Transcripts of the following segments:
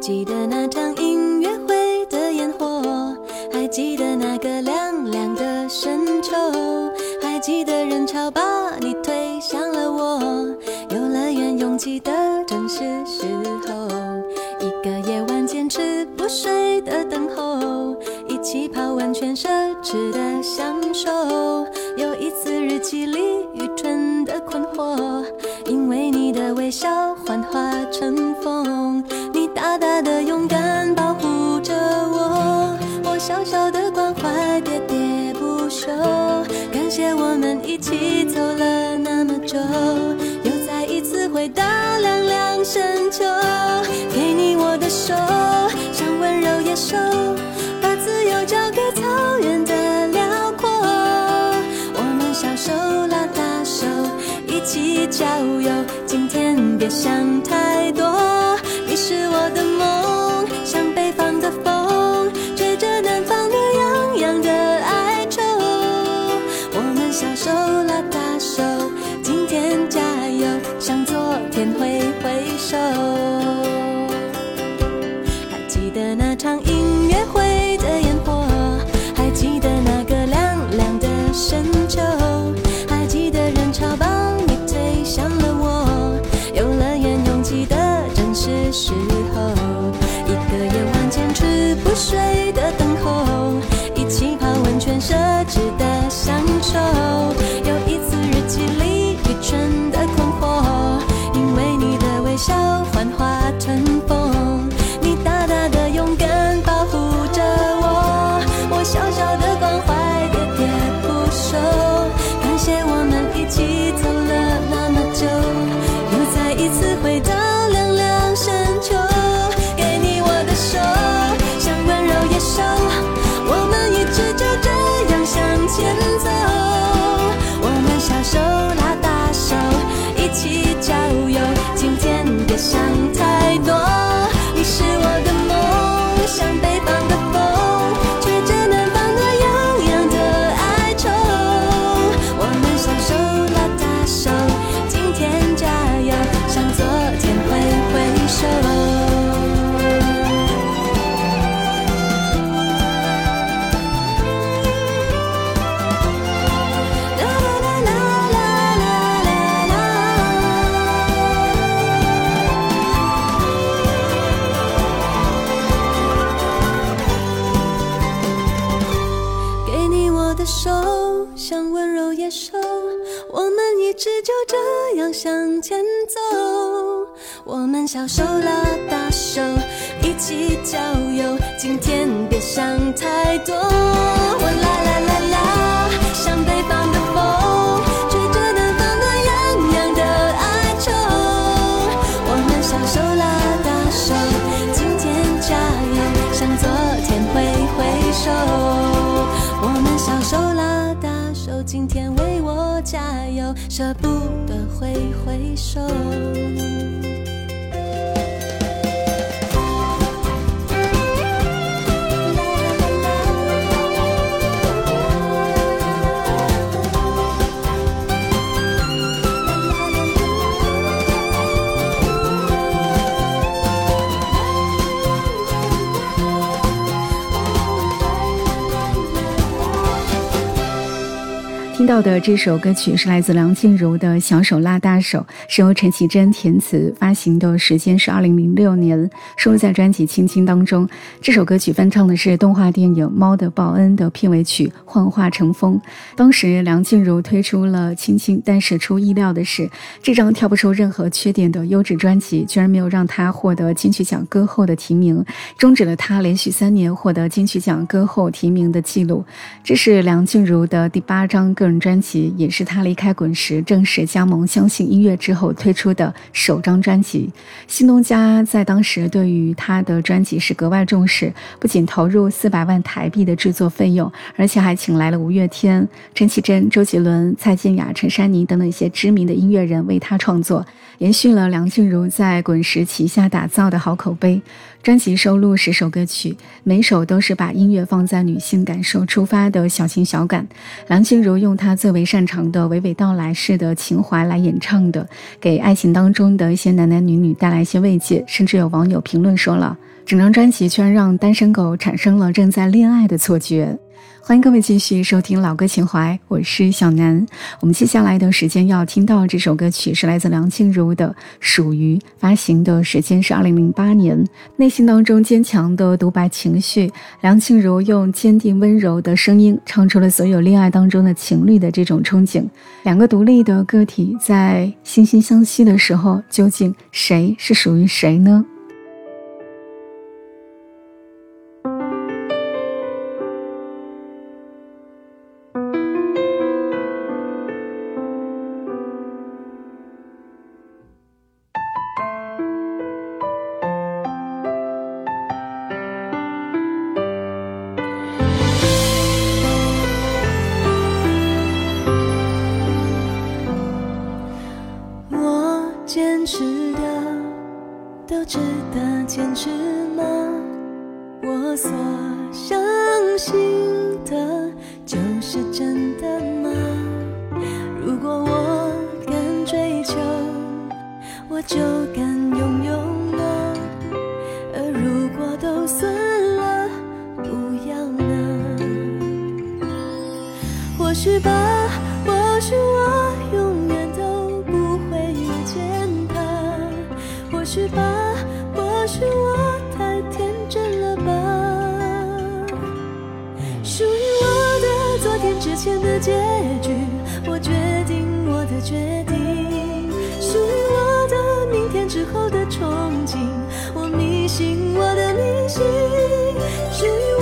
记得那场音乐会的烟火，还记得那个凉凉的深秋，还记得人潮把你推向了我。游乐园拥挤的正是时候，一个夜晚坚持不睡的等候，一起泡温泉奢侈的享受，有一次日记里愚蠢的困惑，因为你的微笑幻化成手，把自由交给草原的辽阔。我们小手拉大手，一起郊游。今天别想到的这首歌曲是来自梁静茹的《小手拉大手》，是由陈绮贞填词，发行的时间是二零零六年，收录在专辑《青青》当中。这首歌曲翻唱的是动画电影《猫的报恩》的片尾曲《幻化成风》。当时梁静茹推出了《青青》，但是出意料的是，这张挑不出任何缺点的优质专辑，居然没有让她获得金曲奖歌后的提名，终止了她连续三年获得金曲奖歌后提名的记录。这是梁静茹的第八张个人。专辑也是他离开滚石正式加盟相信音乐之后推出的首张专辑。新东家在当时对于他的专辑是格外重视，不仅投入四百万台币的制作费用，而且还请来了五月天、陈绮贞、周杰伦、蔡健雅、陈珊妮等等一些知名的音乐人为他创作，延续了梁静茹在滚石旗下打造的好口碑。专辑收录十首歌曲，每首都是把音乐放在女性感受出发的小情小感。梁静茹用她他最为擅长的娓娓道来式的情怀来演唱的，给爱情当中的一些男男女女带来一些慰藉。甚至有网友评论说了，整张专辑居然让单身狗产生了正在恋爱的错觉。欢迎各位继续收听老歌情怀，我是小南。我们接下来的时间要听到这首歌曲是来自梁静茹的《属于》，发行的时间是二零零八年。内心当中坚强的独白情绪，梁静茹用坚定温柔的声音唱出了所有恋爱当中的情侣的这种憧憬。两个独立的个体在惺惺相惜的时候，究竟谁是属于谁呢？是的都值得坚持吗？我所相信的就是真的吗？如果我敢追求我就敢拥有吗？而如果都算了不要呢？或许吧。的结局我决定我的决定属于我的明天之后的憧憬我迷信我的迷信属于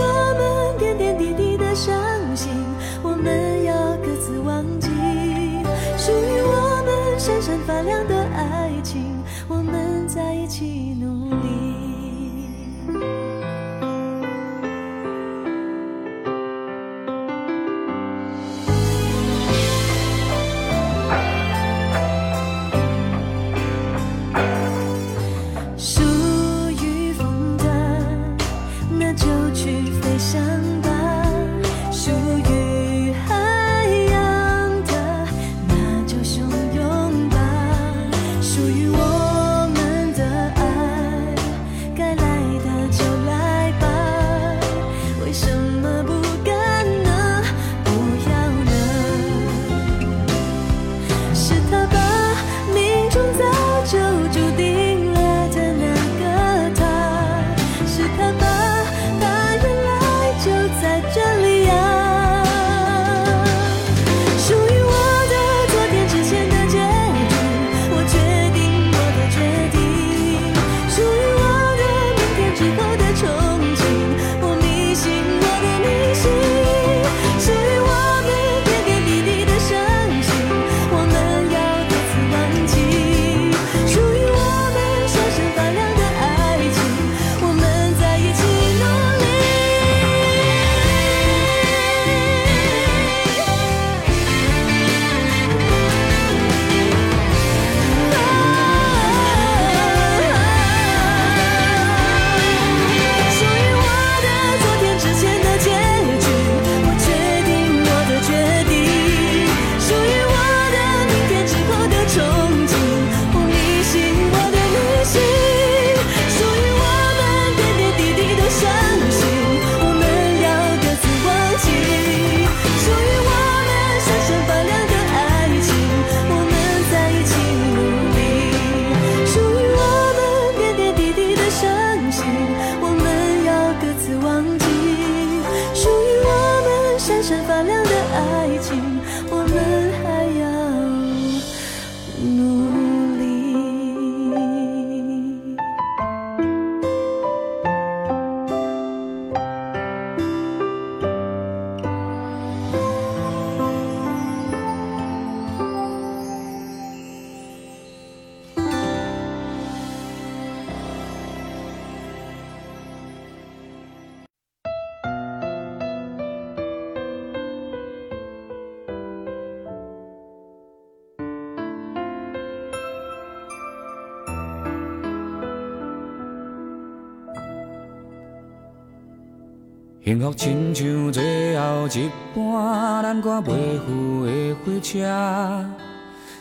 幸福亲像最后一班咱赶袂赴的火车，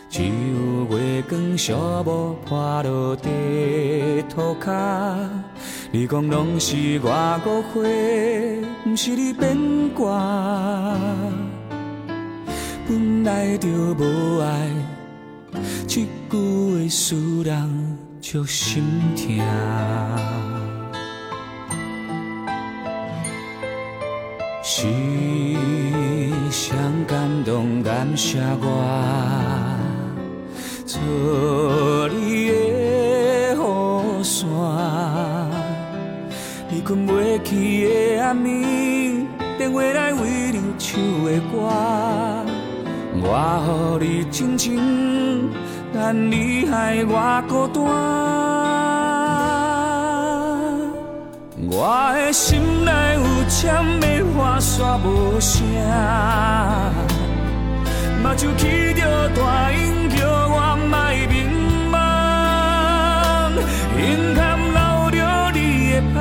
只有月光小雾破落地涂骹。你讲拢是我误会，不是你变卦。本来就无爱，一句话使人足心痛。是谁感动感谢我，做你的雨伞。你困袂去的暗暝，电话来为你唱的歌，我予你真情，但你害我孤单。我的心内有千煞无声，目睭起着大音叫我莫迷茫，眼坎流着你的香，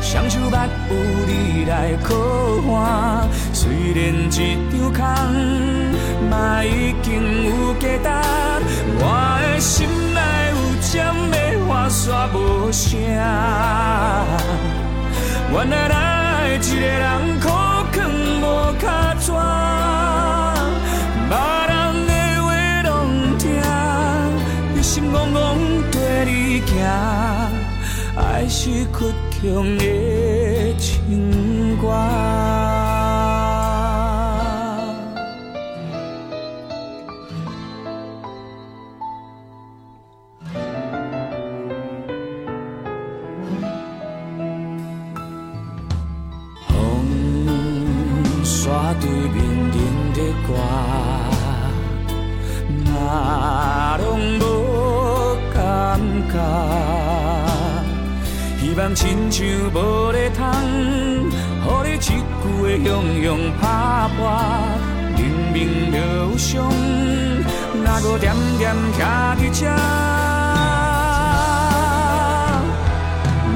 双手捌有你来靠岸，虽然一张空，嘛已经有价值。我的心内有签的花煞无声。原来一个人苦劝无卡纸，别人的话拢听，一心戆戆跟你行，爱是倔强的情歌。望亲像无咧通，予你一句的雄雄拍破。明明就有伤，哪搁惦惦徛伫这？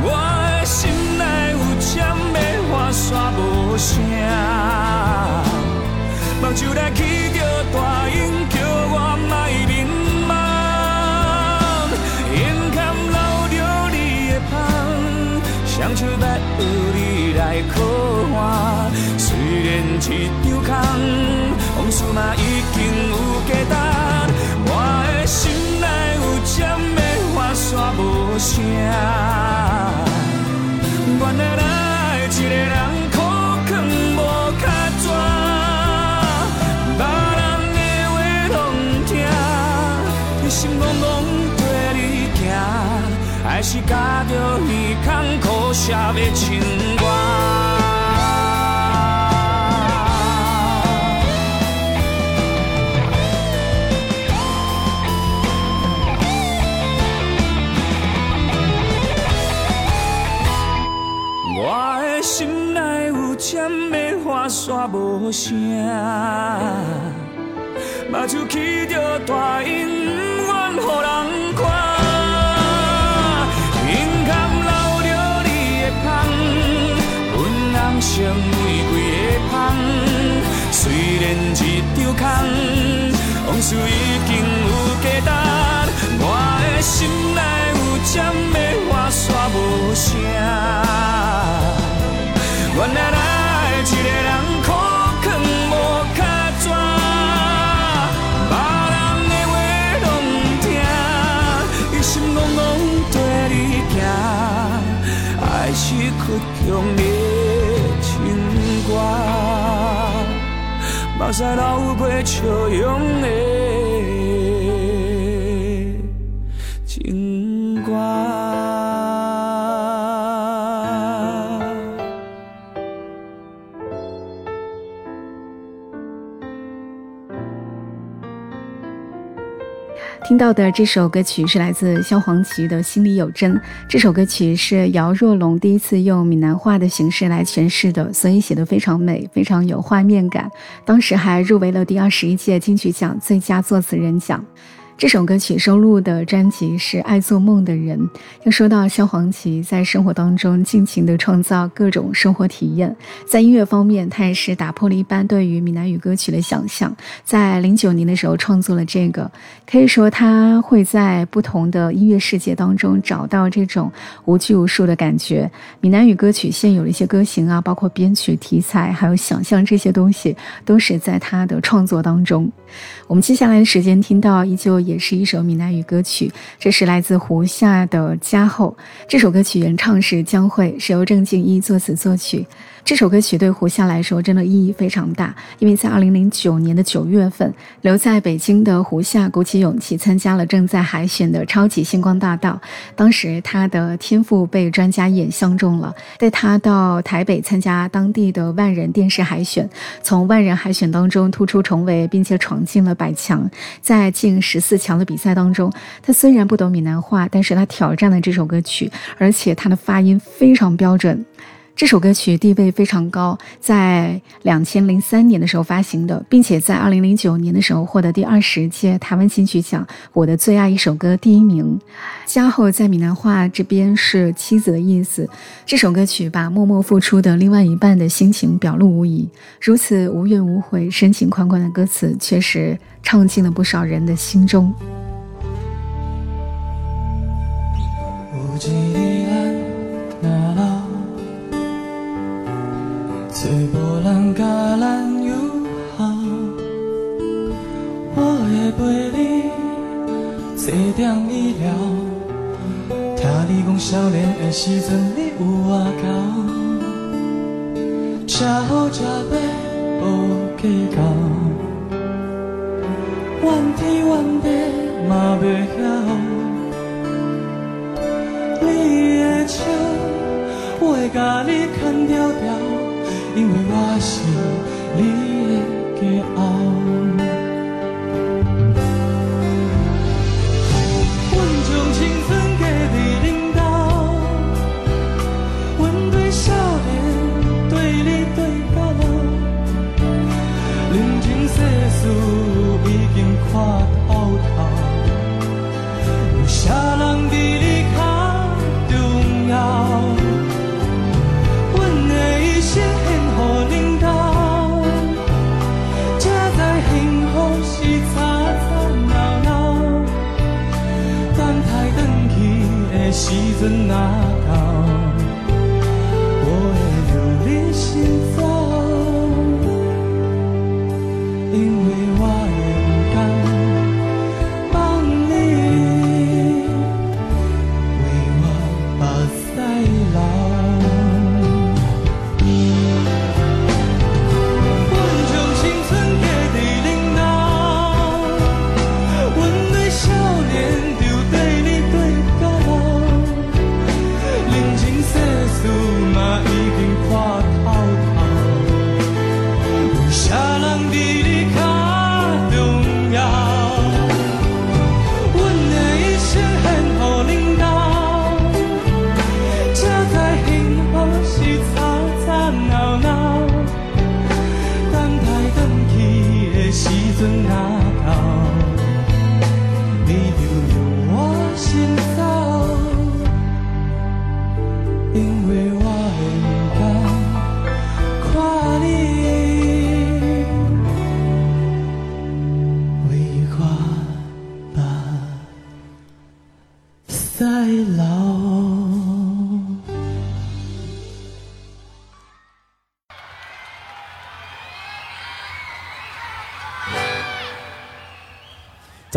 我的心内有签的花煞无声。目睭来起着大音，你来靠岸。虽然一张空，往事嘛已经有价值。我的心内有针的花煞无声，原来来一个人。心戆戆跟你行，还是加着耳孔苦涩的情歌。我的心内有签的花煞无声，目睭起着大音。一张空，往事已经有价值。我的心内有针的花煞无声，原来爱一个人苦。是倔强的目屎流过笑容的。听到的这首歌曲是来自萧煌奇的《心里有针》。这首歌曲是姚若龙第一次用闽南话的形式来诠释的，所以写得非常美，非常有画面感。当时还入围了第二十一届金曲奖最佳作词人奖。这首歌曲收录的专辑是《爱做梦的人》。要说到萧煌奇在生活当中尽情的创造各种生活体验，在音乐方面，他也是打破了一般对于闽南语歌曲的想象。在零九年的时候创作了这个，可以说他会在不同的音乐世界当中找到这种无拘无束的感觉。闽南语歌曲现有的一些歌型啊，包括编曲、题材，还有想象这些东西，都是在他的创作当中。我们接下来的时间听到依旧。也是一首闽南语歌曲，这是来自胡夏的《家后》。这首歌曲原唱是江蕙，是由郑敬一作词作曲。这首歌曲对胡夏来说真的意义非常大，因为在二零零九年的九月份，留在北京的胡夏鼓起勇气参加了正在海选的超级星光大道。当时他的天赋被专家眼相中了，带他到台北参加当地的万人电视海选，从万人海选当中突出重围，并且闯进了百强。在进十四强的比赛当中，他虽然不懂闽南话，但是他挑战了这首歌曲，而且他的发音非常标准。这首歌曲地位非常高，在两千零三年的时候发行的，并且在二零零九年的时候获得第二十届台湾金曲奖我的最爱一首歌第一名。加后在闽南话这边是妻子的意思。这首歌曲把默默付出的另外一半的心情表露无遗，如此无怨无悔、深情款款的歌词，确实唱进了不少人的心中。找无人甲咱友好，我会陪你坐点医疗。听你讲少年的时阵你有外交，吃好吃歹无计较，怨天怨地嘛袂晓。你的笑，我会甲你牵条条。因为我是你的骄傲，阮将青春嫁你领导，阮对少年，对你对到老，人情世事已经看透透，难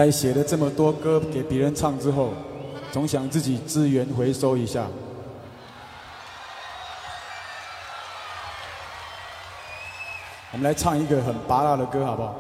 在写了这么多歌给别人唱之后，总想自己资源回收一下。我们来唱一个很拔辣的歌，好不好？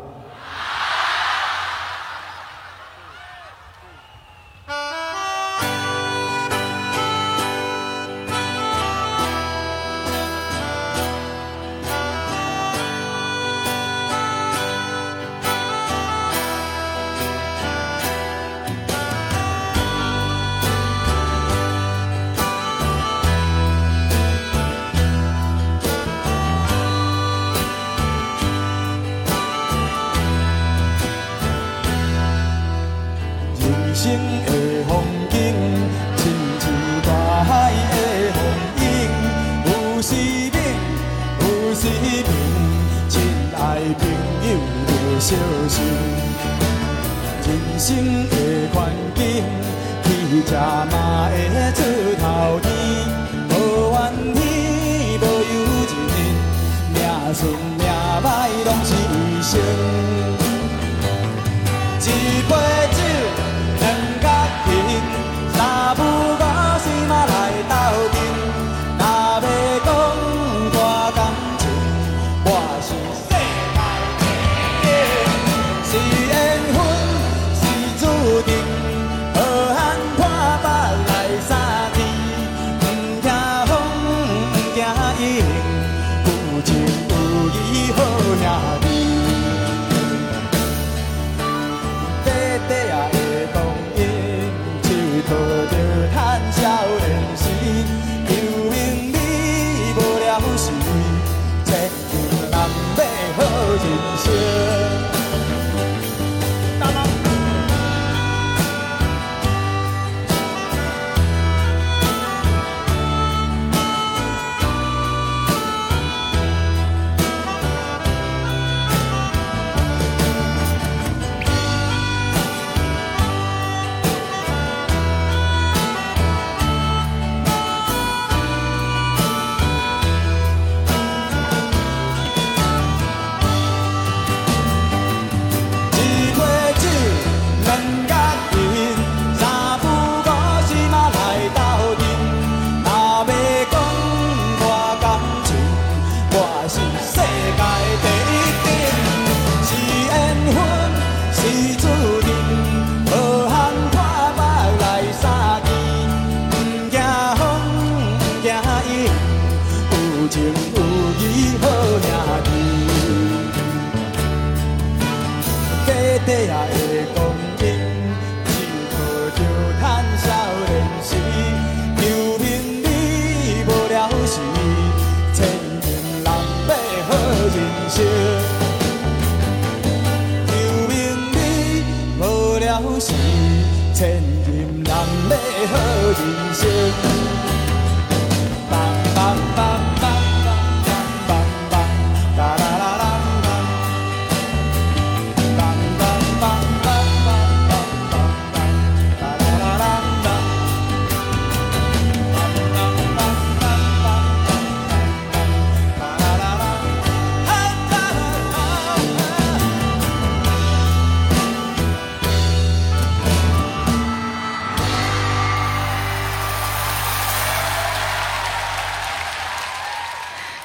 Say.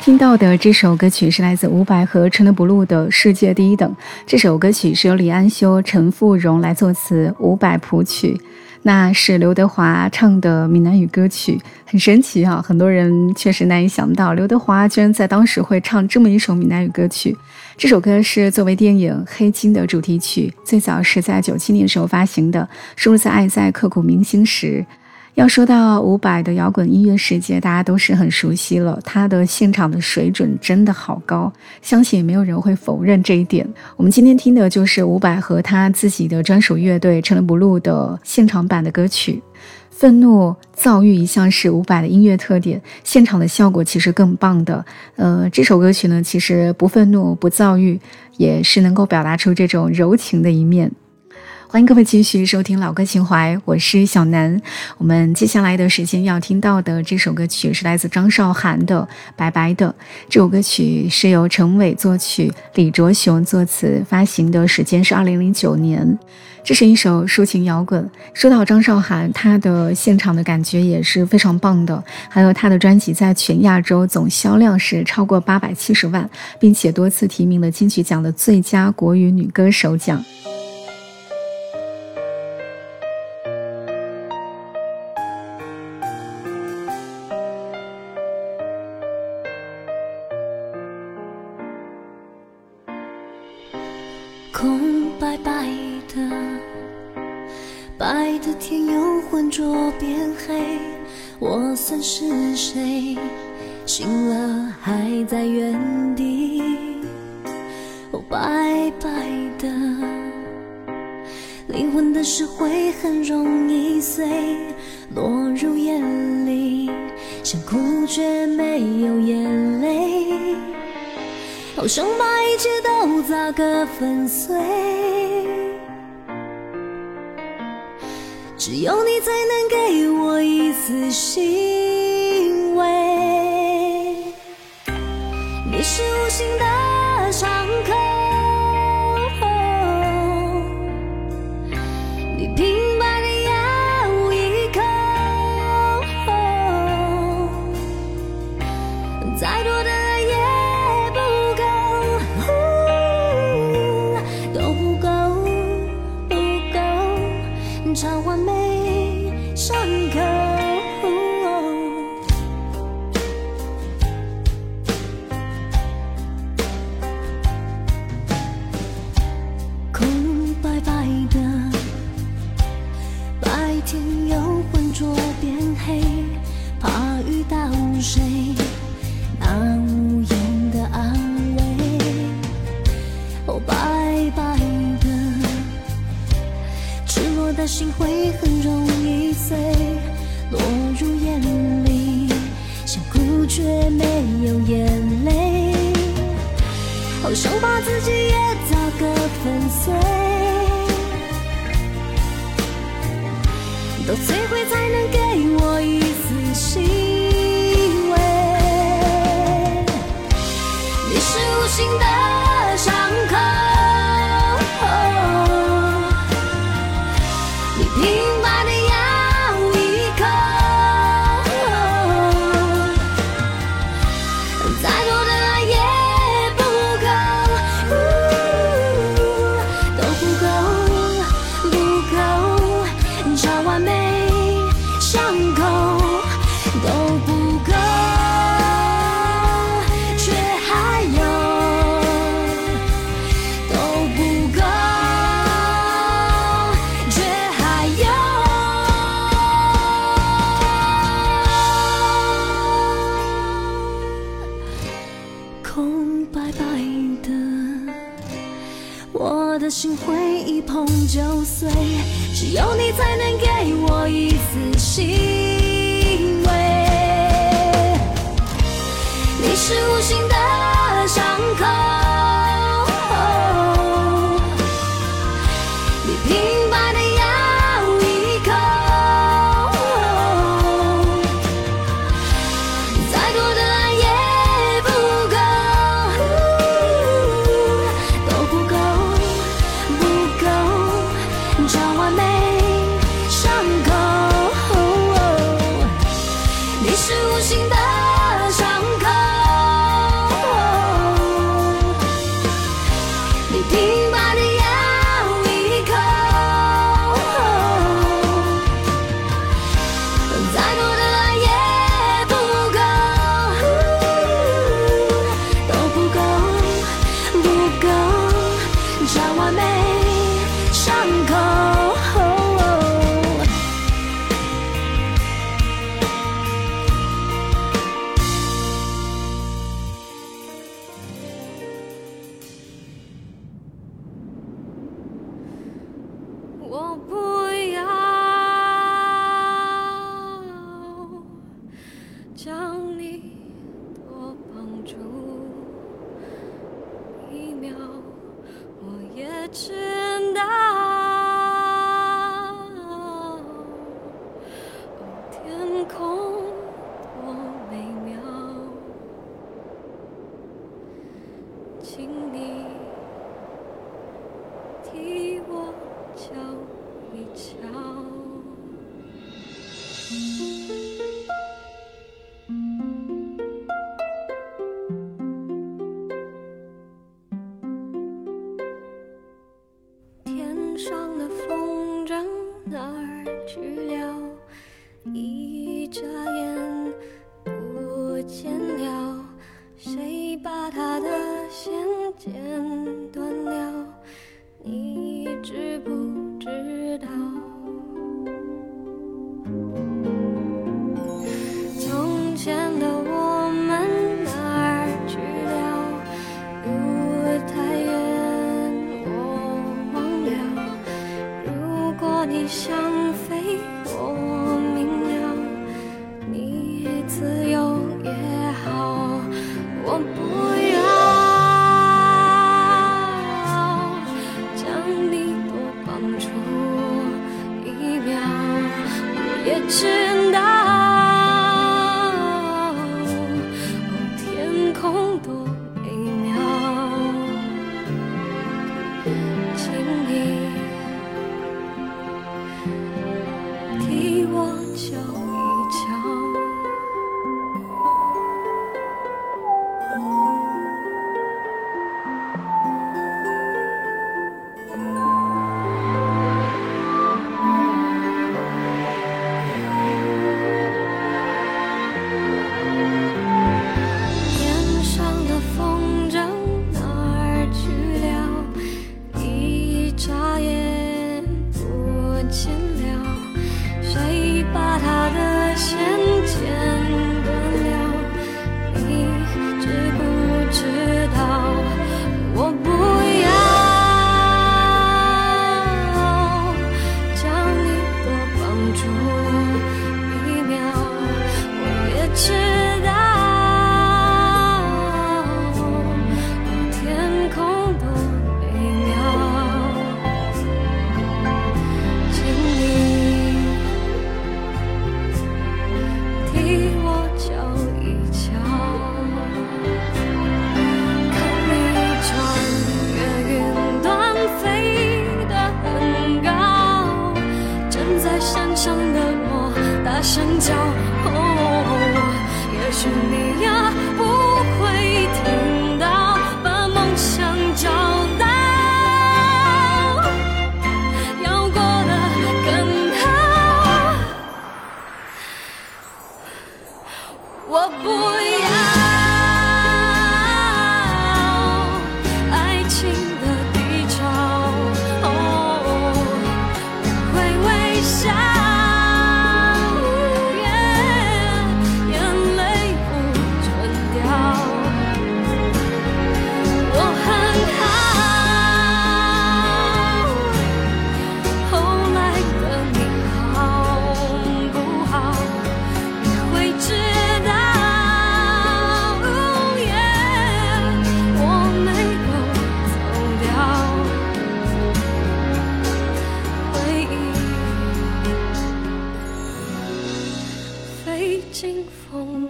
听到的这首歌曲是来自伍佰和 China Blue 的《世界第一等》。这首歌曲是由李安修、陈富荣来作词，伍佰谱曲。那是刘德华唱的闽南语歌曲，很神奇啊！很多人确实难以想到，刘德华居然在当时会唱这么一首闽南语歌曲。这首歌是作为电影《黑金》的主题曲，最早是在九七年时候发行的，收录在《爱在刻骨铭心时》。要说到伍佰的摇滚音乐世界，大家都是很熟悉了。他的现场的水准真的好高，相信也没有人会否认这一点。我们今天听的就是伍佰和他自己的专属乐队陈乐不露的现场版的歌曲。愤怒、躁郁一向是伍佰的音乐特点，现场的效果其实更棒的。呃，这首歌曲呢，其实不愤怒、不躁郁，也是能够表达出这种柔情的一面。欢迎各位继续收听老歌情怀，我是小南。我们接下来的时间要听到的这首歌曲是来自张韶涵的《白白的》。这首歌曲是由陈伟作曲，李卓雄作词，发行的时间是二零零九年。这是一首抒情摇滚。说到张韶涵，她的现场的感觉也是非常棒的。还有她的专辑在全亚洲总销量是超过八百七十万，并且多次提名了金曲奖的最佳国语女歌手奖。我算是谁？醒了还在原地，哦，拜拜的。灵魂的石会很容易碎，落入眼里，想哭却没有眼泪，好想把一切都砸个粉碎。只有你才能给我一丝欣慰，你是无心的。请你替我瞧一瞧清风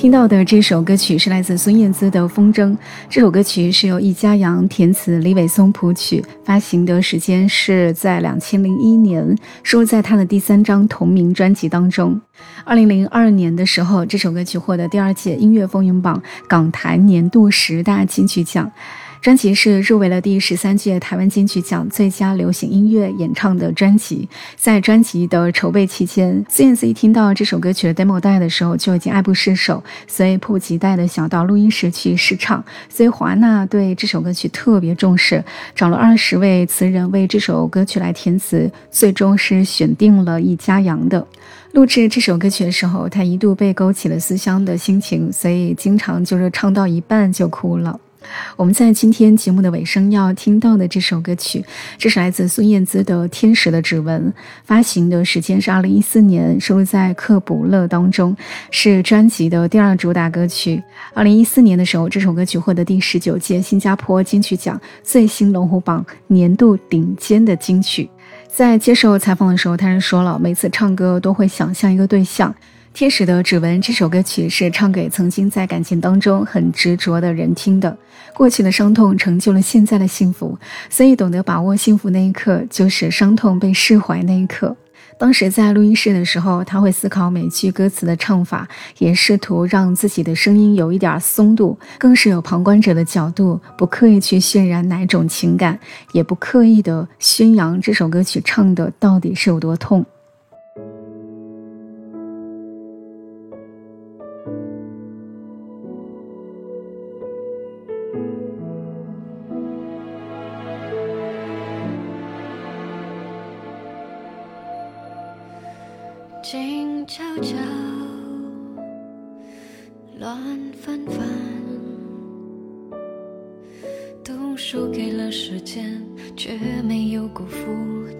听到的这首歌曲是来自孙燕姿的《风筝》。这首歌曲是由易家扬填词，李伟松谱曲，发行的时间是在两千零一年，收录在他的第三张同名专辑当中。二零零二年的时候，这首歌曲获得第二届音乐风云榜港台年度十大金曲奖。专辑是入围了第十三届台湾金曲奖最佳流行音乐演唱的专辑。在专辑的筹备期间，孙燕姿一听到这首歌曲的 demo 带的时候，就已经爱不释手，所以迫不及待的想到录音室去试唱。所以华纳对这首歌曲特别重视，找了二十位词人为这首歌曲来填词，最终是选定了易家扬的。录制这首歌曲的时候，他一度被勾起了思乡的心情，所以经常就是唱到一半就哭了。我们在今天节目的尾声要听到的这首歌曲，这是来自孙燕姿的《天使的指纹》，发行的时间是二零一四年，收录在《克卜勒》当中，是专辑的第二主打歌曲。二零一四年的时候，这首歌曲获得第十九届新加坡金曲奖最新龙虎榜年度顶尖的金曲。在接受采访的时候，他是说了，每次唱歌都会想象一个对象。《天使的指纹》这首歌曲是唱给曾经在感情当中很执着的人听的。过去的伤痛成就了现在的幸福，所以懂得把握幸福那一刻，就是伤痛被释怀那一刻。当时在录音室的时候，他会思考每句歌词的唱法，也试图让自己的声音有一点松度，更是有旁观者的角度，不刻意去渲染哪种情感，也不刻意的宣扬这首歌曲唱的到底是有多痛。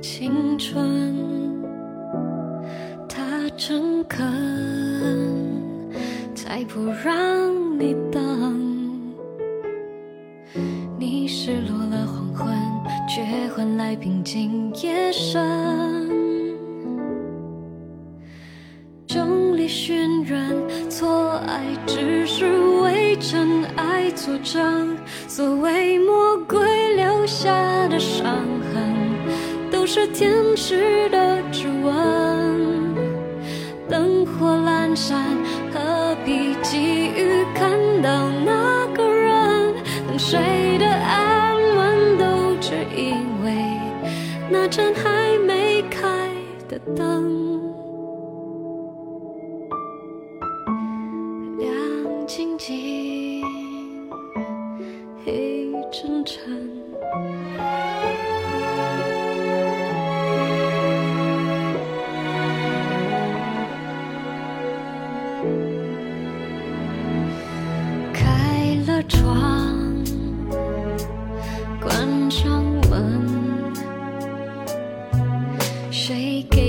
青春。他诚恳，才不让你等。你失落了黄昏，却换来平静夜深。众里寻人，错爱只是为真爱作证。所谓魔鬼留下的伤，是天使的指纹。灯火阑珊，何必急于看到那个人？等谁的安稳，都只因为那盏还没开的灯。关上门。谁给